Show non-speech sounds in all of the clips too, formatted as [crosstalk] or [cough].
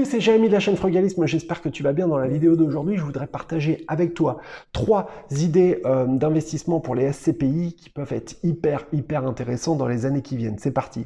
Salut, c'est Jérémy de la chaîne Frugalisme. J'espère que tu vas bien. Dans la vidéo d'aujourd'hui, je voudrais partager avec toi trois idées euh, d'investissement pour les SCPI qui peuvent être hyper, hyper intéressants dans les années qui viennent. C'est parti.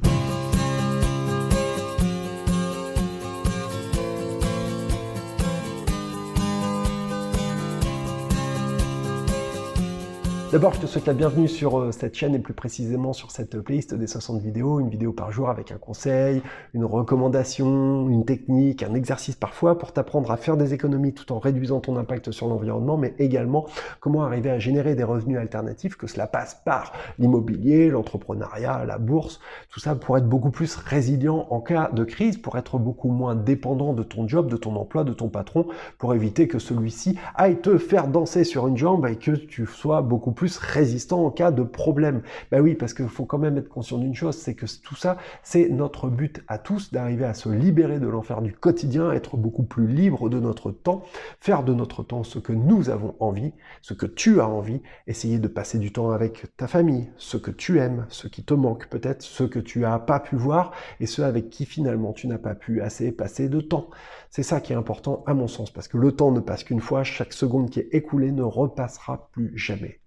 D'abord, je te souhaite la bienvenue sur euh, cette chaîne et plus précisément sur cette playlist des 60 vidéos, une vidéo par jour avec un conseil, une recommandation, une technique, un exercice parfois pour t'apprendre à faire des économies tout en réduisant ton impact sur l'environnement, mais également comment arriver à générer des revenus alternatifs, que cela passe par l'immobilier, l'entrepreneuriat, la bourse, tout ça pour être beaucoup plus résilient en cas de crise, pour être beaucoup moins dépendant de ton job, de ton emploi, de ton patron, pour éviter que celui-ci aille te faire danser sur une jambe et que tu sois beaucoup plus résistant en cas de problème. Ben oui, parce qu'il faut quand même être conscient d'une chose, c'est que tout ça, c'est notre but à tous d'arriver à se libérer de l'enfer du quotidien, être beaucoup plus libre de notre temps, faire de notre temps ce que nous avons envie, ce que tu as envie, essayer de passer du temps avec ta famille, ce que tu aimes, ce qui te manque peut-être, ce que tu n'as pas pu voir et ceux avec qui finalement tu n'as pas pu assez passer de temps. C'est ça qui est important à mon sens, parce que le temps ne passe qu'une fois, chaque seconde qui est écoulée ne repassera plus jamais.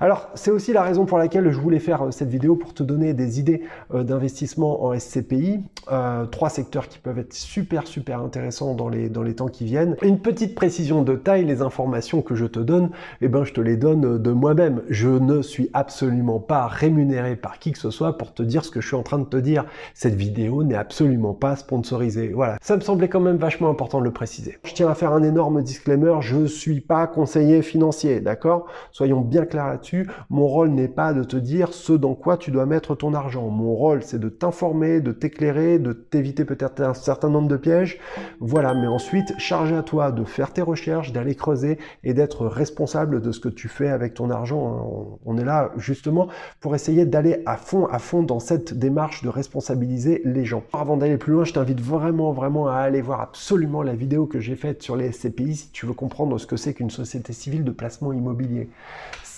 Alors, c'est aussi la raison pour laquelle je voulais faire euh, cette vidéo pour te donner des idées euh, d'investissement en SCPI. Euh, trois secteurs qui peuvent être super, super intéressants dans les, temps qui viennent. Une petite précision de taille, les informations que je te donne, eh ben, je te les donne de moi-même. Je ne suis absolument pas rémunéré par qui que ce soit pour te dire ce que je suis en train de te dire. Cette vidéo n'est absolument pas sponsorisée. Voilà. Ça me semblait quand même vachement important de le préciser. Je tiens à faire un énorme disclaimer. Je suis pas conseiller financier, d'accord? Soyons bien là-dessus. Mon rôle n'est pas de te dire ce dans quoi tu dois mettre ton argent. Mon rôle, c'est de t'informer, de t'éclairer, de t'éviter peut-être un certain nombre de pièges. Voilà, mais ensuite, charge à toi de faire tes recherches, d'aller creuser et d'être responsable de ce que tu fais avec ton argent. On est là justement pour essayer d'aller à fond, à fond dans cette démarche de responsabiliser les gens. Avant d'aller plus loin, je t'invite vraiment, vraiment à aller voir absolument la vidéo que j'ai faite sur les SCPI si tu veux comprendre ce que c'est qu'une société civile de placement immobilier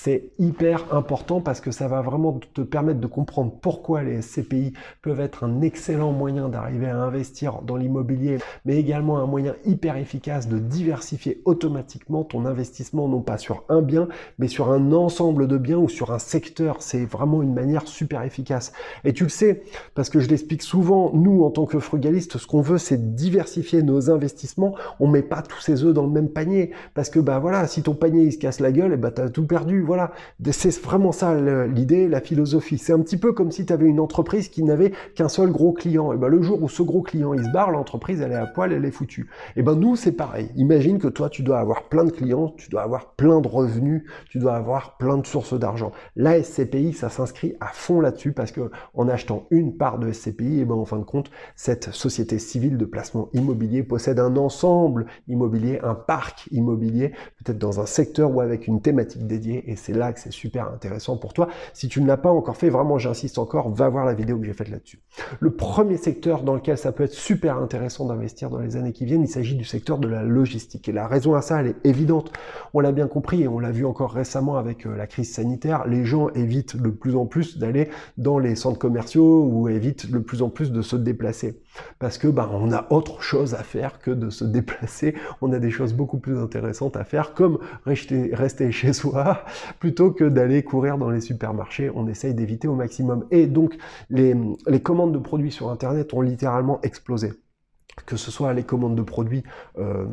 c'est hyper important parce que ça va vraiment te permettre de comprendre pourquoi les SCPI peuvent être un excellent moyen d'arriver à investir dans l'immobilier, mais également un moyen hyper efficace de diversifier automatiquement ton investissement, non pas sur un bien, mais sur un ensemble de biens ou sur un secteur. C'est vraiment une manière super efficace. Et tu le sais, parce que je l'explique souvent, nous, en tant que frugalistes, ce qu'on veut, c'est diversifier nos investissements. On met pas tous ses œufs dans le même panier. Parce que, bah voilà, si ton panier, il se casse la gueule, et bah t'as tout perdu c'est vraiment ça l'idée, la philosophie. C'est un petit peu comme si tu avais une entreprise qui n'avait qu'un seul gros client. Et ben le jour où ce gros client il se barre, l'entreprise elle est à poil, elle est foutue. Et ben nous c'est pareil. Imagine que toi tu dois avoir plein de clients, tu dois avoir plein de revenus, tu dois avoir plein de sources d'argent. La SCPI ça s'inscrit à fond là-dessus parce que en achetant une part de SCPI, et ben en fin de compte cette société civile de placement immobilier possède un ensemble immobilier, un parc immobilier, peut-être dans un secteur ou avec une thématique dédiée c'est là que c'est super intéressant pour toi. Si tu ne l'as pas encore fait, vraiment j'insiste encore, va voir la vidéo que j'ai faite là-dessus. Le premier secteur dans lequel ça peut être super intéressant d'investir dans les années qui viennent, il s'agit du secteur de la logistique. Et la raison à ça, elle est évidente. On l'a bien compris et on l'a vu encore récemment avec euh, la crise sanitaire. Les gens évitent de plus en plus d'aller dans les centres commerciaux ou évitent de plus en plus de se déplacer. Parce que bah, on a autre chose à faire que de se [laughs] déplacer. On a des choses beaucoup plus intéressantes à faire, comme rester chez soi, plutôt que d'aller courir dans les supermarchés. On essaye d'éviter au maximum. Et donc, les, les commandes de produits sur Internet ont littéralement explosé que ce soit les commandes de produits euh,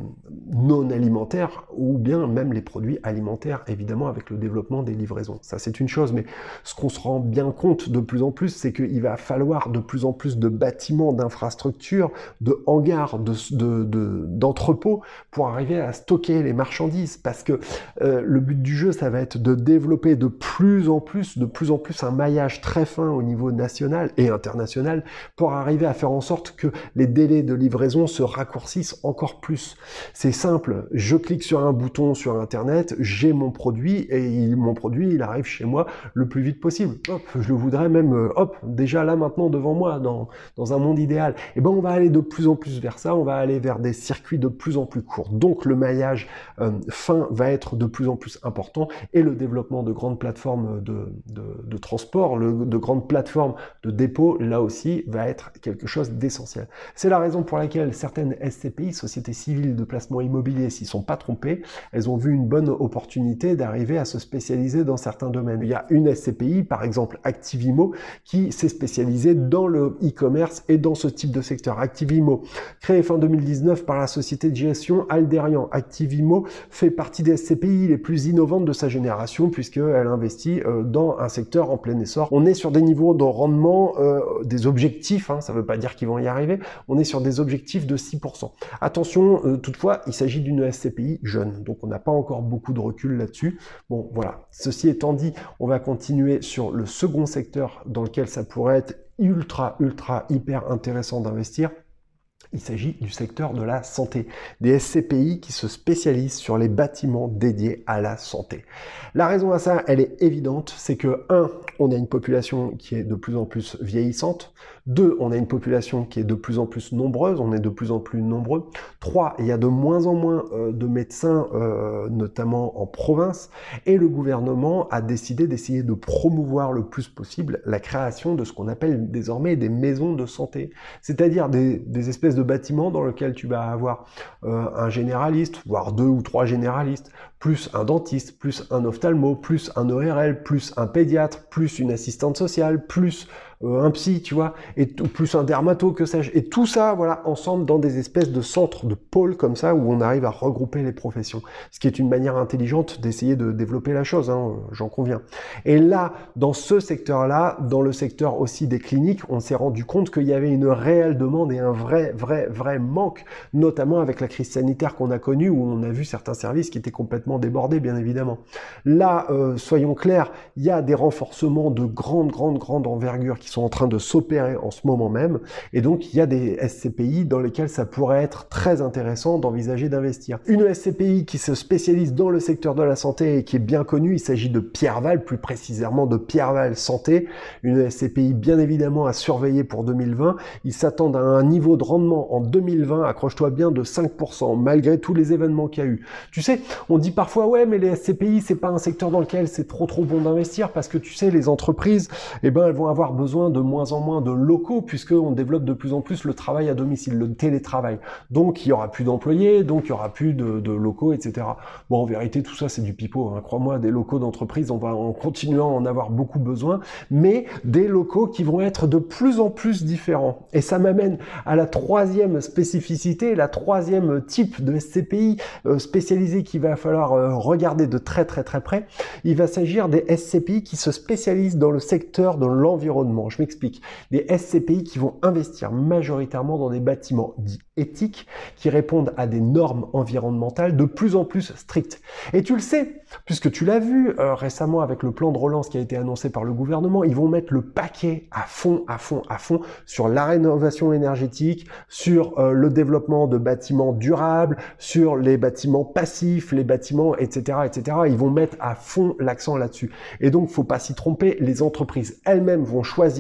non alimentaires ou bien même les produits alimentaires, évidemment avec le développement des livraisons. Ça c'est une chose, mais ce qu'on se rend bien compte de plus en plus, c'est qu'il va falloir de plus en plus de bâtiments, d'infrastructures, de hangars, d'entrepôts de, pour arriver à stocker les marchandises, parce que euh, le but du jeu, ça va être de développer de plus en plus, de plus en plus un maillage très fin au niveau national et international pour arriver à faire en sorte que les délais de livraison se raccourcissent encore plus. C'est simple, je clique sur un bouton sur Internet, j'ai mon produit et mon produit, il arrive chez moi le plus vite possible. Hop, je le voudrais même, euh, hop, déjà là maintenant devant moi, dans, dans un monde idéal. Et eh ben on va aller de plus en plus vers ça, on va aller vers des circuits de plus en plus courts. Donc le maillage euh, fin va être de plus en plus important et le développement de grandes plateformes de, de, transport, le, de grandes plateformes de dépôt, là aussi, va être quelque chose d'essentiel. C'est la raison pour laquelle certaines SCPI, sociétés civiles de placement immobilier, s'y sont pas trompées, elles ont vu une bonne opportunité d'arriver à se spécialiser dans certains domaines. Il y a une SCPI, par exemple Activimo, qui s'est spécialisée dans le e-commerce et dans ce type de secteur. Activimo, créé fin 2019 par la société de gestion Alderian. Activimo fait partie des SCPI les plus innovantes de sa génération puisqu'elle investit euh, dans un secteur en plein essor. On est sur des niveaux de rendement, euh, des objectifs, hein, ça ne veut pas dire qu'ils vont y arriver, on est sur des objectifs de 6%. Attention, euh, toutefois, il s'agit d'une SCPI jeune, donc on n'a pas encore beaucoup de recul là-dessus. Bon, voilà. Ceci étant dit, on va continuer sur le second secteur dans lequel ça pourrait être ultra, ultra, hyper intéressant d'investir. Il s'agit du secteur de la santé, des SCPI qui se spécialisent sur les bâtiments dédiés à la santé. La raison à ça, elle est évidente, c'est que 1. On a une population qui est de plus en plus vieillissante. 2. On a une population qui est de plus en plus nombreuse, on est de plus en plus nombreux. 3. Il y a de moins en moins euh, de médecins, euh, notamment en province, et le gouvernement a décidé d'essayer de promouvoir le plus possible la création de ce qu'on appelle désormais des maisons de santé, c'est-à-dire des, des espèces de bâtiment dans lequel tu vas avoir euh, un généraliste, voire deux ou trois généralistes, plus un dentiste, plus un ophtalmo, plus un ORL, plus un pédiatre, plus une assistante sociale, plus euh, un psy, tu vois, et plus un dermato, que sais-je. Et tout ça, voilà, ensemble dans des espèces de centres, de pôles comme ça, où on arrive à regrouper les professions. Ce qui est une manière intelligente d'essayer de développer la chose, hein, j'en conviens. Et là, dans ce secteur-là, dans le secteur aussi des cliniques, on s'est rendu compte qu'il y avait une réelle demande et un vrai, vrai, vrai manque, notamment avec la crise sanitaire qu'on a connue, où on a vu certains services qui étaient complètement débordés, bien évidemment. Là, euh, soyons clairs, il y a des renforcements de grande, grande, grande envergure qui sont en train de s'opérer en ce moment même. Et donc, il y a des SCPI dans lesquels ça pourrait être très intéressant d'envisager d'investir. Une SCPI qui se spécialise dans le secteur de la santé et qui est bien connue, il s'agit de Pierreval, plus précisément de Pierreval Santé, une SCPI bien évidemment à surveiller pour 2020. Ils s'attendent à un niveau de rendement en 2020, accroche-toi bien, de 5%, malgré tous les événements qu'il y a eu. Tu sais, on dit parfois, ouais, mais les SCPI, c'est pas un secteur dans lequel c'est trop trop bon d'investir parce que tu sais, les entreprises, eh ben, elles vont avoir besoin de moins en moins de locaux puisqu'on développe de plus en plus le travail à domicile, le télétravail. Donc il y aura plus d'employés, donc il y aura plus de, locaux, etc. Bon, en vérité, tout ça c'est du pipeau. Hein. Crois-moi, des locaux d'entreprise, on va en continuant à en avoir beaucoup besoin, mais des locaux qui vont être de plus en plus différents. Et ça m'amène à la troisième spécificité, la troisième type de SCPI euh, spécialisé qu'il va falloir euh, regarder de très très très près. Il va s'agir des SCPI qui se spécialisent dans le secteur de l'environnement. Je m'explique. Des SCPI qui vont investir majoritairement dans des bâtiments dits éthiques, qui répondent à des normes environnementales de plus en plus strictes. Et tu le sais, puisque tu l'as vu euh, récemment avec le plan de relance qui a été annoncé par le gouvernement, ils vont mettre le paquet à fond, à fond, à fond sur la rénovation énergétique, sur euh, le développement de bâtiments durables, sur les bâtiments passifs, les bâtiments, etc., etc. Ils vont mettre à fond l'accent là-dessus. Et donc, faut pas s'y tromper, les entreprises elles-mêmes vont choisir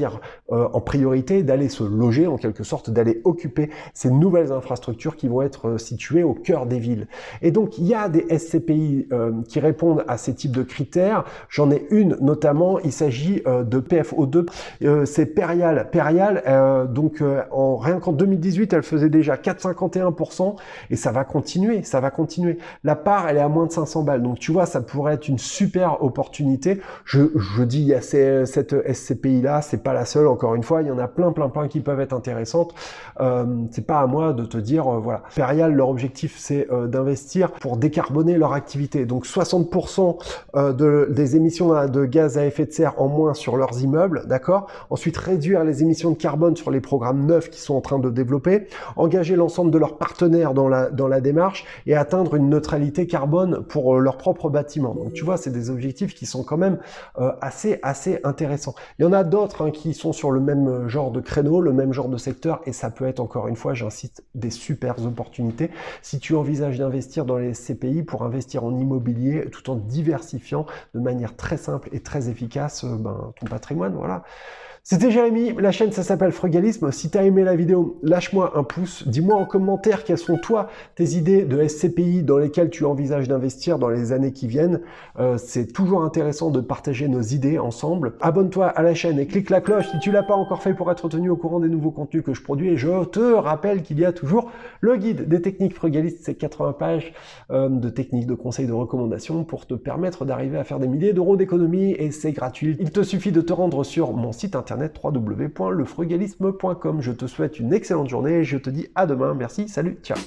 euh, en priorité d'aller se loger, en quelque sorte, d'aller occuper ces nouvelles infrastructures qui vont être euh, situées au cœur des villes. Et donc, il y a des SCPI euh, qui répondent à ces types de critères. J'en ai une notamment, il s'agit de PFO2, c'est Perial. Perial, donc en, rien qu'en 2018, elle faisait déjà 4,51% et ça va continuer, ça va continuer. La part, elle est à moins de 500 balles. Donc, tu vois, ça pourrait être une super opportunité. Je, je dis, il y a cette SCPI-là, pas la seule, encore une fois, il y en a plein, plein, plein qui peuvent être intéressantes. Euh, c'est pas à moi de te dire, euh, voilà. Perial, leur objectif, c'est euh, d'investir pour décarboner leur activité. Donc 60% euh, de, des émissions de gaz à effet de serre en moins sur leurs immeubles, d'accord? Ensuite, réduire les émissions de carbone sur les programmes neufs qui sont en train de développer, engager l'ensemble de leurs partenaires dans la, dans la démarche et atteindre une neutralité carbone pour leur propre bâtiment. Donc tu vois, c'est des objectifs qui sont quand même assez, assez intéressants. Il y en a d'autres hein, qui sont sur le même euh, genre de créneau, le même genre de secteur, et ça peut être encore une fois, j'incite, des super opportunités. Si tu envisages d'investir dans les CPI pour investir en immobilier tout en diversifiant de manière très simple et très efficace euh, ben, ton patrimoine, voilà C'était Jérémy, la chaîne ça s'appelle Frugalisme. Si t'as aimé la vidéo, lâche-moi un pouce. Dis-moi en commentaire quelles sont toi tes idées de SCPI dans lesquelles tu envisages d'investir dans les années qui viennent. Euh, c'est toujours intéressant de partager nos idées ensemble. Abonne-toi à la chaîne et clique la cloche si tu l'as pas encore fait pour être tenu au courant des nouveaux contenus que je produis. Et je te rappelle qu'il y a toujours le guide des techniques frugalistes, c'est 80 pages euh, de techniques, de conseils, de recommandations pour te permettre d'arriver à faire des milliers d'euros d'économie et c'est gratuit. Il te suffit de te rendre sur mon site internet www.lefrugalisme.com. Je te souhaite une excellente journée et je te dis à demain. Merci, salut, ciao